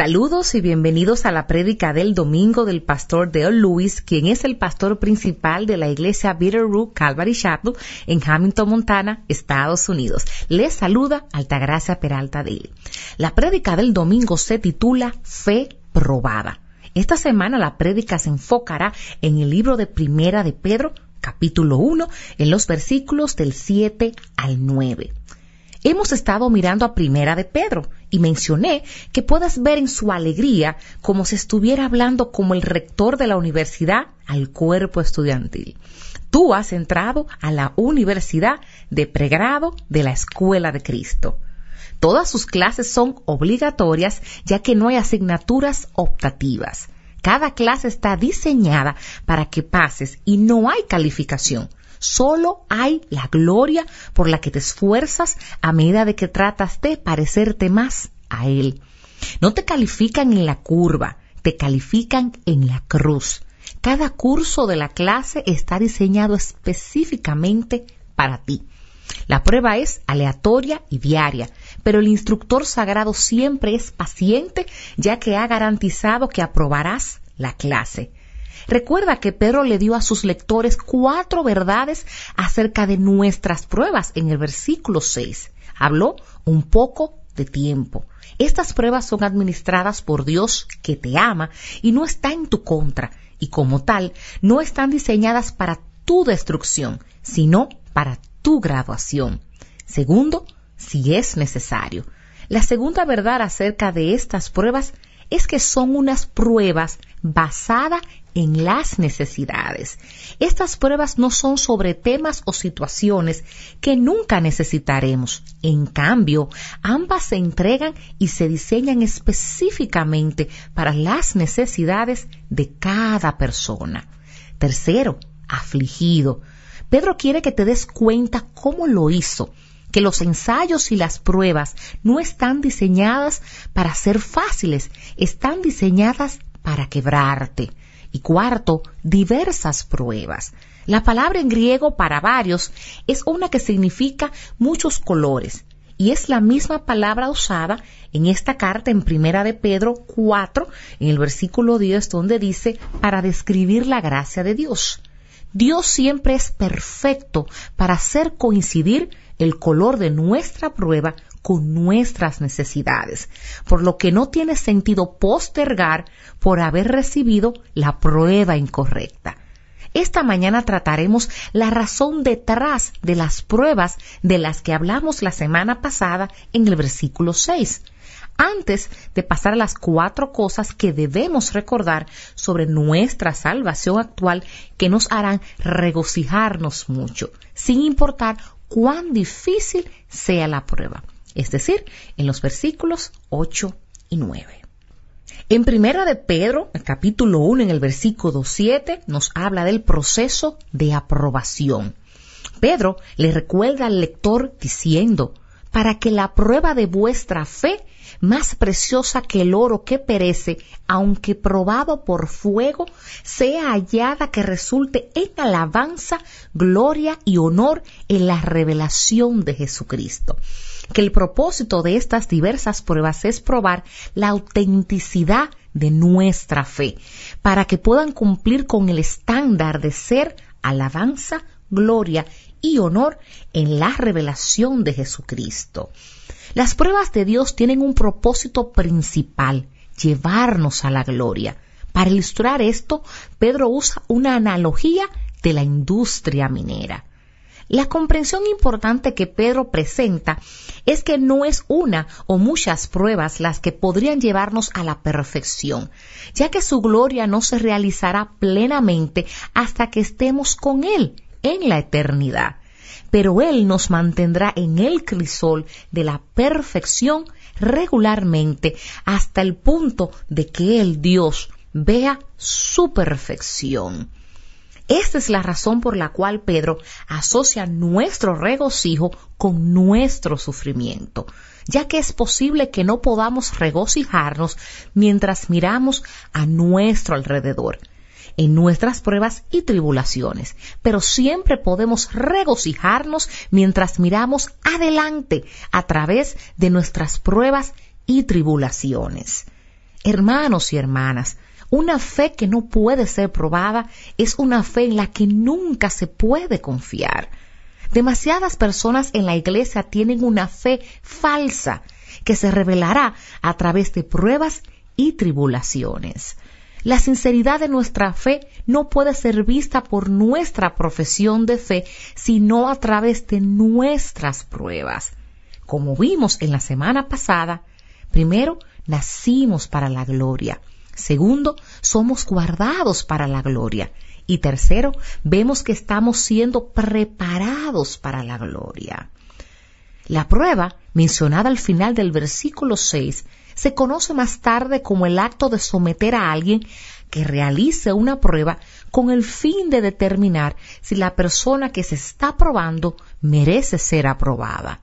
Saludos y bienvenidos a la prédica del domingo del pastor Dale Lewis, quien es el pastor principal de la iglesia Bitterroot Calvary Chapel en Hamilton, Montana, Estados Unidos. Les saluda Altagracia Peralta Dale. La prédica del domingo se titula Fe probada. Esta semana la prédica se enfocará en el libro de Primera de Pedro, capítulo 1, en los versículos del 7 al 9. Hemos estado mirando a Primera de Pedro y mencioné que puedas ver en su alegría como si estuviera hablando como el rector de la universidad al cuerpo estudiantil. Tú has entrado a la universidad de pregrado de la Escuela de Cristo. Todas sus clases son obligatorias ya que no hay asignaturas optativas. Cada clase está diseñada para que pases y no hay calificación. Solo hay la gloria por la que te esfuerzas a medida de que tratas de parecerte más a Él. No te califican en la curva, te califican en la cruz. Cada curso de la clase está diseñado específicamente para ti. La prueba es aleatoria y diaria, pero el instructor sagrado siempre es paciente ya que ha garantizado que aprobarás la clase. Recuerda que Pedro le dio a sus lectores cuatro verdades acerca de nuestras pruebas en el versículo 6. Habló un poco de tiempo. Estas pruebas son administradas por Dios que te ama y no está en tu contra, y como tal, no están diseñadas para tu destrucción, sino para tu graduación. Segundo, si es necesario. La segunda verdad acerca de estas pruebas es que son unas pruebas basadas en las necesidades. Estas pruebas no son sobre temas o situaciones que nunca necesitaremos. En cambio, ambas se entregan y se diseñan específicamente para las necesidades de cada persona. Tercero, afligido. Pedro quiere que te des cuenta cómo lo hizo que los ensayos y las pruebas no están diseñadas para ser fáciles, están diseñadas para quebrarte. Y cuarto, diversas pruebas. La palabra en griego para varios es una que significa muchos colores y es la misma palabra usada en esta carta en Primera de Pedro 4, en el versículo 10, donde dice para describir la gracia de Dios. Dios siempre es perfecto para hacer coincidir el color de nuestra prueba con nuestras necesidades, por lo que no tiene sentido postergar por haber recibido la prueba incorrecta. Esta mañana trataremos la razón detrás de las pruebas de las que hablamos la semana pasada en el versículo 6, antes de pasar a las cuatro cosas que debemos recordar sobre nuestra salvación actual que nos harán regocijarnos mucho, sin importar cuán difícil sea la prueba es decir, en los versículos 8 y 9. En primera de Pedro, capítulo 1, en el versículo 7, nos habla del proceso de aprobación. Pedro le recuerda al lector diciendo, para que la prueba de vuestra fe, más preciosa que el oro que perece, aunque probado por fuego, sea hallada que resulte en alabanza, gloria y honor en la revelación de Jesucristo que el propósito de estas diversas pruebas es probar la autenticidad de nuestra fe, para que puedan cumplir con el estándar de ser alabanza, gloria y honor en la revelación de Jesucristo. Las pruebas de Dios tienen un propósito principal, llevarnos a la gloria. Para ilustrar esto, Pedro usa una analogía de la industria minera. La comprensión importante que Pedro presenta es que no es una o muchas pruebas las que podrían llevarnos a la perfección, ya que su gloria no se realizará plenamente hasta que estemos con Él en la eternidad. Pero Él nos mantendrá en el crisol de la perfección regularmente hasta el punto de que el Dios vea su perfección. Esta es la razón por la cual Pedro asocia nuestro regocijo con nuestro sufrimiento, ya que es posible que no podamos regocijarnos mientras miramos a nuestro alrededor en nuestras pruebas y tribulaciones, pero siempre podemos regocijarnos mientras miramos adelante a través de nuestras pruebas y tribulaciones. Hermanos y hermanas, una fe que no puede ser probada es una fe en la que nunca se puede confiar. Demasiadas personas en la iglesia tienen una fe falsa que se revelará a través de pruebas y tribulaciones. La sinceridad de nuestra fe no puede ser vista por nuestra profesión de fe, sino a través de nuestras pruebas. Como vimos en la semana pasada, primero, nacimos para la gloria. Segundo, somos guardados para la gloria. Y tercero, vemos que estamos siendo preparados para la gloria. La prueba, mencionada al final del versículo 6, se conoce más tarde como el acto de someter a alguien que realice una prueba con el fin de determinar si la persona que se está probando merece ser aprobada.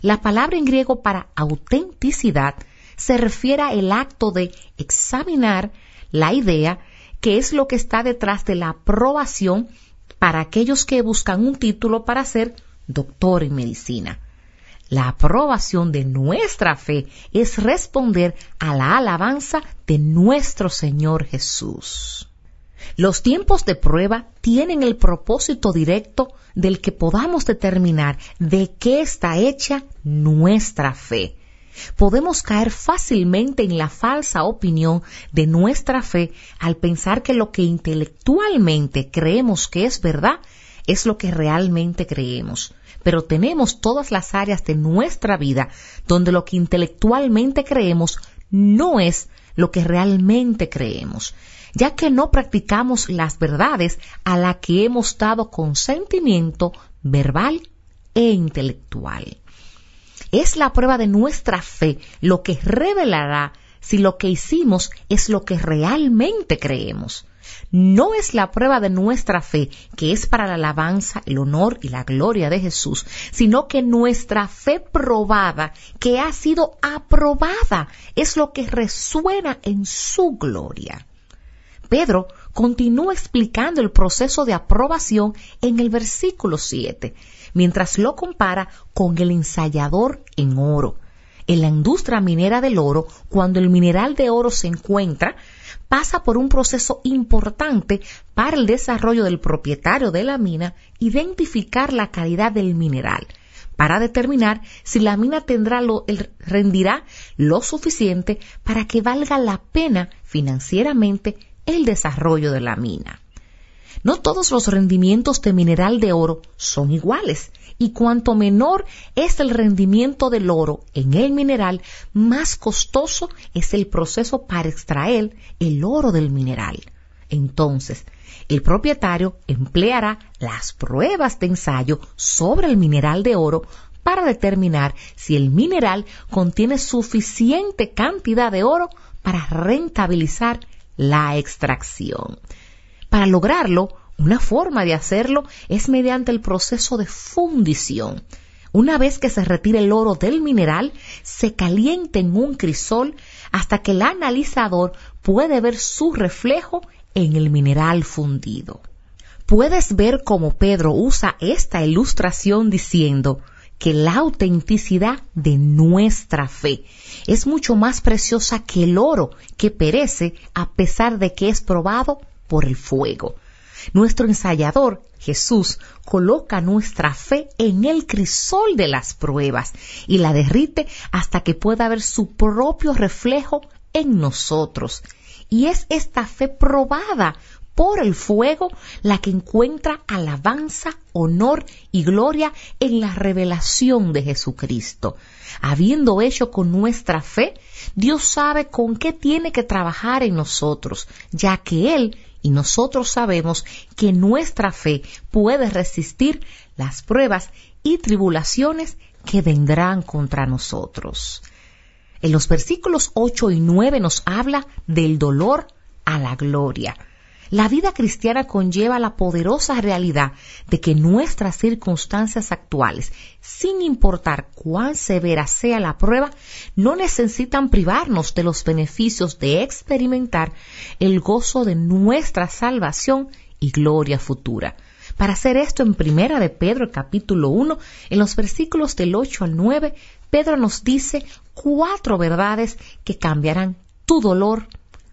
La palabra en griego para autenticidad se refiere al acto de examinar la idea que es lo que está detrás de la aprobación para aquellos que buscan un título para ser doctor en medicina. La aprobación de nuestra fe es responder a la alabanza de nuestro Señor Jesús. Los tiempos de prueba tienen el propósito directo del que podamos determinar de qué está hecha nuestra fe. Podemos caer fácilmente en la falsa opinión de nuestra fe al pensar que lo que intelectualmente creemos que es verdad es lo que realmente creemos pero tenemos todas las áreas de nuestra vida donde lo que intelectualmente creemos no es lo que realmente creemos, ya que no practicamos las verdades a las que hemos dado consentimiento verbal e intelectual. Es la prueba de nuestra fe lo que revelará si lo que hicimos es lo que realmente creemos no es la prueba de nuestra fe, que es para la alabanza, el honor y la gloria de Jesús, sino que nuestra fe probada, que ha sido aprobada, es lo que resuena en su gloria. Pedro continúa explicando el proceso de aprobación en el versículo 7, mientras lo compara con el ensayador en oro. En la industria minera del oro, cuando el mineral de oro se encuentra, pasa por un proceso importante para el desarrollo del propietario de la mina identificar la calidad del mineral para determinar si la mina tendrá lo, rendirá lo suficiente para que valga la pena financieramente el desarrollo de la mina. No todos los rendimientos de mineral de oro son iguales y cuanto menor es el rendimiento del oro en el mineral, más costoso es el proceso para extraer el oro del mineral. Entonces, el propietario empleará las pruebas de ensayo sobre el mineral de oro para determinar si el mineral contiene suficiente cantidad de oro para rentabilizar la extracción. Para lograrlo, una forma de hacerlo es mediante el proceso de fundición. Una vez que se retire el oro del mineral, se calienta en un crisol hasta que el analizador puede ver su reflejo en el mineral fundido. Puedes ver cómo Pedro usa esta ilustración diciendo que la autenticidad de nuestra fe es mucho más preciosa que el oro que perece a pesar de que es probado por el fuego. Nuestro ensayador, Jesús, coloca nuestra fe en el crisol de las pruebas y la derrite hasta que pueda ver su propio reflejo en nosotros. Y es esta fe probada por el fuego la que encuentra alabanza, honor y gloria en la revelación de Jesucristo. Habiendo hecho con nuestra fe, Dios sabe con qué tiene que trabajar en nosotros, ya que Él y nosotros sabemos que nuestra fe puede resistir las pruebas y tribulaciones que vendrán contra nosotros. En los versículos 8 y 9 nos habla del dolor a la gloria. La vida cristiana conlleva la poderosa realidad de que nuestras circunstancias actuales, sin importar cuán severa sea la prueba, no necesitan privarnos de los beneficios de experimentar el gozo de nuestra salvación y gloria futura. Para hacer esto en Primera de Pedro capítulo 1, en los versículos del 8 al 9, Pedro nos dice cuatro verdades que cambiarán tu dolor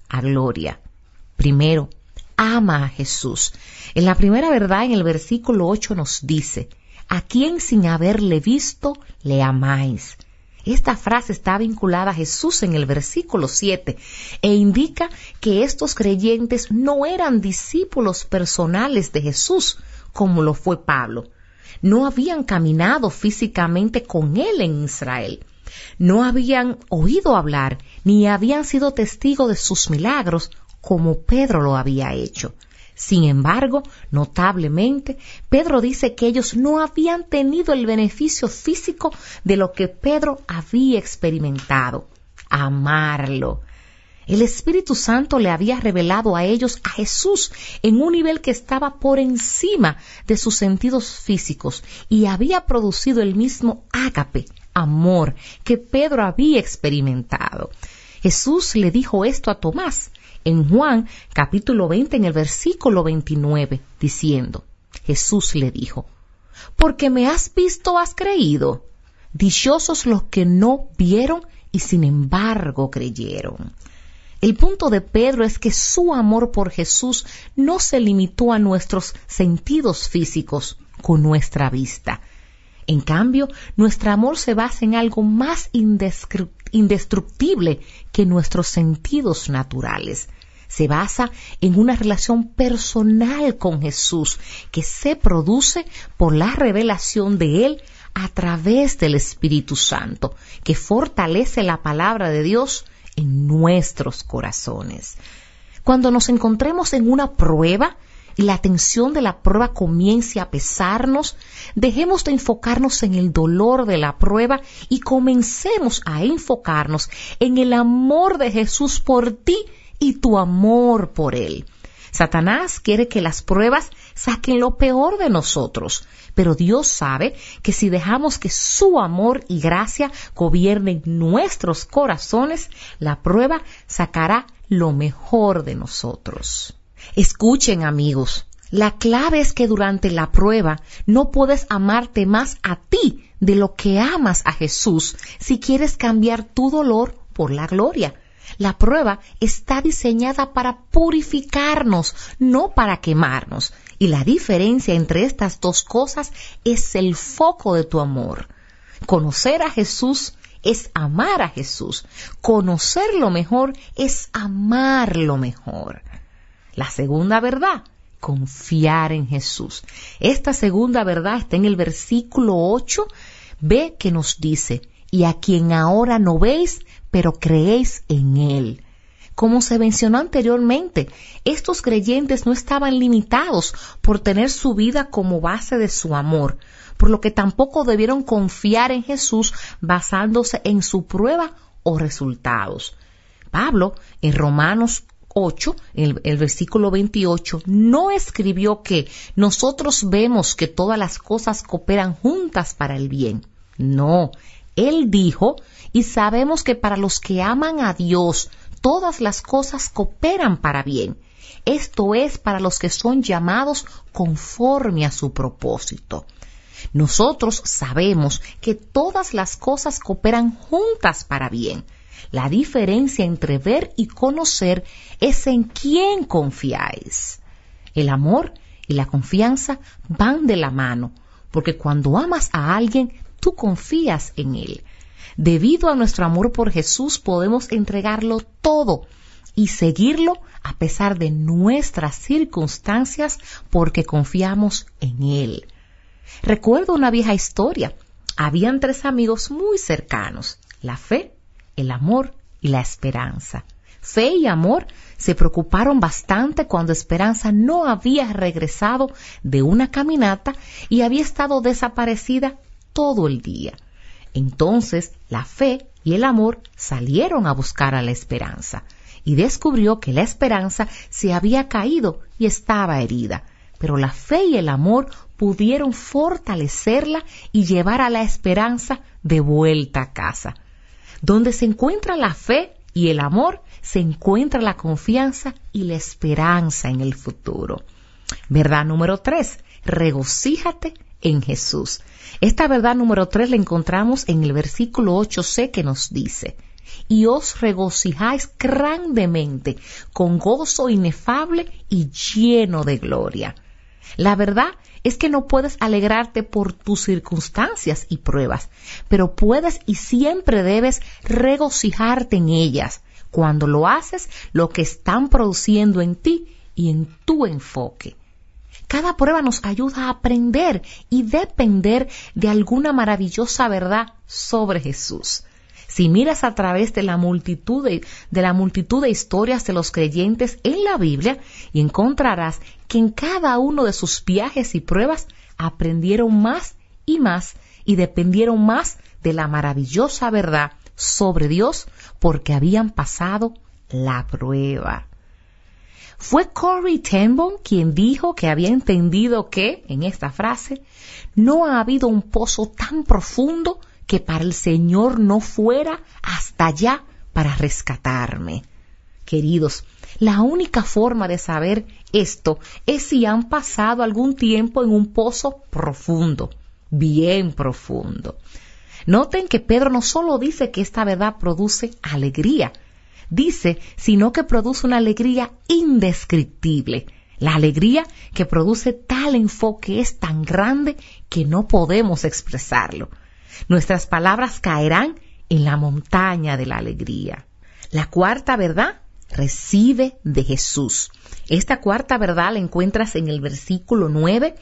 a gloria. Primero, ama a Jesús. En la primera verdad, en el versículo 8 nos dice, a quien sin haberle visto le amáis. Esta frase está vinculada a Jesús en el versículo 7 e indica que estos creyentes no eran discípulos personales de Jesús, como lo fue Pablo. No habían caminado físicamente con él en Israel. No habían oído hablar ni habían sido testigos de sus milagros como Pedro lo había hecho. Sin embargo, notablemente, Pedro dice que ellos no habían tenido el beneficio físico de lo que Pedro había experimentado, amarlo. El Espíritu Santo le había revelado a ellos a Jesús en un nivel que estaba por encima de sus sentidos físicos y había producido el mismo ágape, amor, que Pedro había experimentado. Jesús le dijo esto a Tomás en Juan capítulo 20 en el versículo 29, diciendo, Jesús le dijo, porque me has visto has creído. Dichosos los que no vieron y sin embargo creyeron. El punto de Pedro es que su amor por Jesús no se limitó a nuestros sentidos físicos con nuestra vista. En cambio, nuestro amor se basa en algo más indestructible que nuestros sentidos naturales. Se basa en una relación personal con Jesús que se produce por la revelación de Él a través del Espíritu Santo, que fortalece la palabra de Dios en nuestros corazones. Cuando nos encontremos en una prueba y la tensión de la prueba comience a pesarnos, dejemos de enfocarnos en el dolor de la prueba y comencemos a enfocarnos en el amor de Jesús por ti y tu amor por Él. Satanás quiere que las pruebas saquen lo peor de nosotros, pero Dios sabe que si dejamos que su amor y gracia gobiernen nuestros corazones, la prueba sacará lo mejor de nosotros. Escuchen amigos, la clave es que durante la prueba no puedes amarte más a ti de lo que amas a Jesús si quieres cambiar tu dolor por la gloria. La prueba está diseñada para purificarnos, no para quemarnos. Y la diferencia entre estas dos cosas es el foco de tu amor. Conocer a Jesús es amar a Jesús. Conocerlo mejor es amarlo mejor. La segunda verdad, confiar en Jesús. Esta segunda verdad está en el versículo 8. Ve que nos dice, y a quien ahora no veis, pero creéis en Él. Como se mencionó anteriormente, estos creyentes no estaban limitados por tener su vida como base de su amor, por lo que tampoco debieron confiar en Jesús basándose en su prueba o resultados. Pablo, en Romanos 8, el, el, versículo 28, no escribió que nosotros vemos que todas las cosas cooperan juntas para el bien. No, él dijo y sabemos que para los que aman a Dios, todas las cosas cooperan para bien. Esto es para los que son llamados conforme a su propósito. Nosotros sabemos que todas las cosas cooperan juntas para bien. La diferencia entre ver y conocer es en quién confiáis. El amor y la confianza van de la mano, porque cuando amas a alguien, tú confías en él. Debido a nuestro amor por Jesús podemos entregarlo todo y seguirlo a pesar de nuestras circunstancias porque confiamos en Él. Recuerdo una vieja historia. Habían tres amigos muy cercanos, la fe, el amor y la esperanza. Fe y amor se preocuparon bastante cuando Esperanza no había regresado de una caminata y había estado desaparecida todo el día. Entonces la fe y el amor salieron a buscar a la esperanza y descubrió que la esperanza se había caído y estaba herida, pero la fe y el amor pudieron fortalecerla y llevar a la esperanza de vuelta a casa. Donde se encuentra la fe y el amor, se encuentra la confianza y la esperanza en el futuro. Verdad número tres, regocíjate en Jesús. Esta verdad número tres la encontramos en el versículo 8c que nos dice, y os regocijáis grandemente con gozo inefable y lleno de gloria. La verdad es que no puedes alegrarte por tus circunstancias y pruebas, pero puedes y siempre debes regocijarte en ellas. Cuando lo haces, lo que están produciendo en ti y en tu enfoque. Cada prueba nos ayuda a aprender y depender de alguna maravillosa verdad sobre Jesús. Si miras a través de la multitud de, la multitud de historias de los creyentes en la Biblia, y encontrarás que en cada uno de sus viajes y pruebas aprendieron más y más y dependieron más de la maravillosa verdad sobre Dios porque habían pasado la prueba. Fue Corey Tenbon quien dijo que había entendido que, en esta frase, no ha habido un pozo tan profundo que para el Señor no fuera hasta allá para rescatarme. Queridos, la única forma de saber esto es si han pasado algún tiempo en un pozo profundo, bien profundo. Noten que Pedro no solo dice que esta verdad produce alegría, dice, sino que produce una alegría indescriptible. La alegría que produce tal enfoque es tan grande que no podemos expresarlo. Nuestras palabras caerán en la montaña de la alegría. La cuarta verdad recibe de Jesús. Esta cuarta verdad la encuentras en el versículo 9,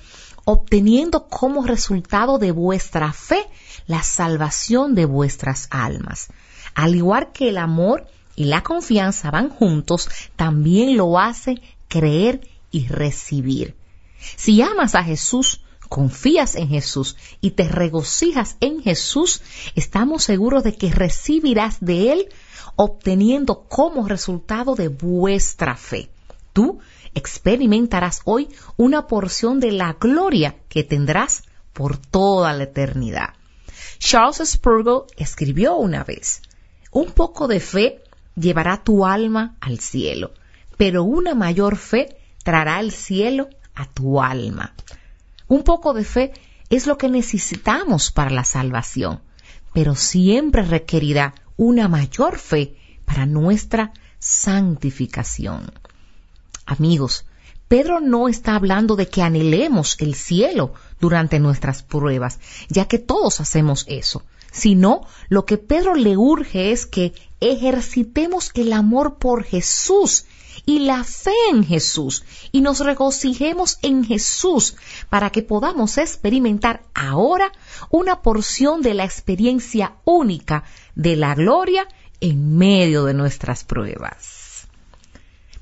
obteniendo como resultado de vuestra fe la salvación de vuestras almas. Al igual que el amor y la confianza van juntos, también lo hace creer y recibir. Si amas a Jesús, confías en Jesús y te regocijas en Jesús, estamos seguros de que recibirás de Él obteniendo como resultado de vuestra fe. Tú experimentarás hoy una porción de la gloria que tendrás por toda la eternidad. Charles Spurgeon escribió una vez, un poco de fe llevará tu alma al cielo, pero una mayor fe traerá el cielo a tu alma. Un poco de fe es lo que necesitamos para la salvación, pero siempre requerirá una mayor fe para nuestra santificación. Amigos, Pedro no está hablando de que anhelemos el cielo durante nuestras pruebas, ya que todos hacemos eso, sino lo que Pedro le urge es que ejercitemos el amor por Jesús y la fe en Jesús y nos regocijemos en Jesús para que podamos experimentar ahora una porción de la experiencia única de la gloria en medio de nuestras pruebas.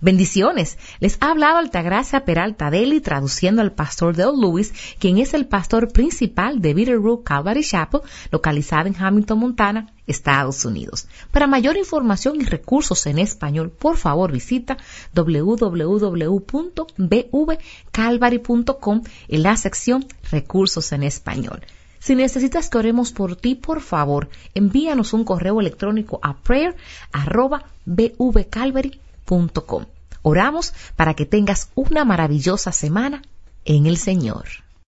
Bendiciones. Les ha hablado Altagracia Peralta Deli traduciendo al pastor Dale Lewis, quien es el pastor principal de Bitterroot Calvary Chapel, localizada en Hamilton, Montana, Estados Unidos. Para mayor información y recursos en español, por favor visita www.bvcalvary.com en la sección Recursos en español. Si necesitas que oremos por ti, por favor, envíanos un correo electrónico a prayer.bvcalvary.com. Oramos para que tengas una maravillosa semana en el Señor.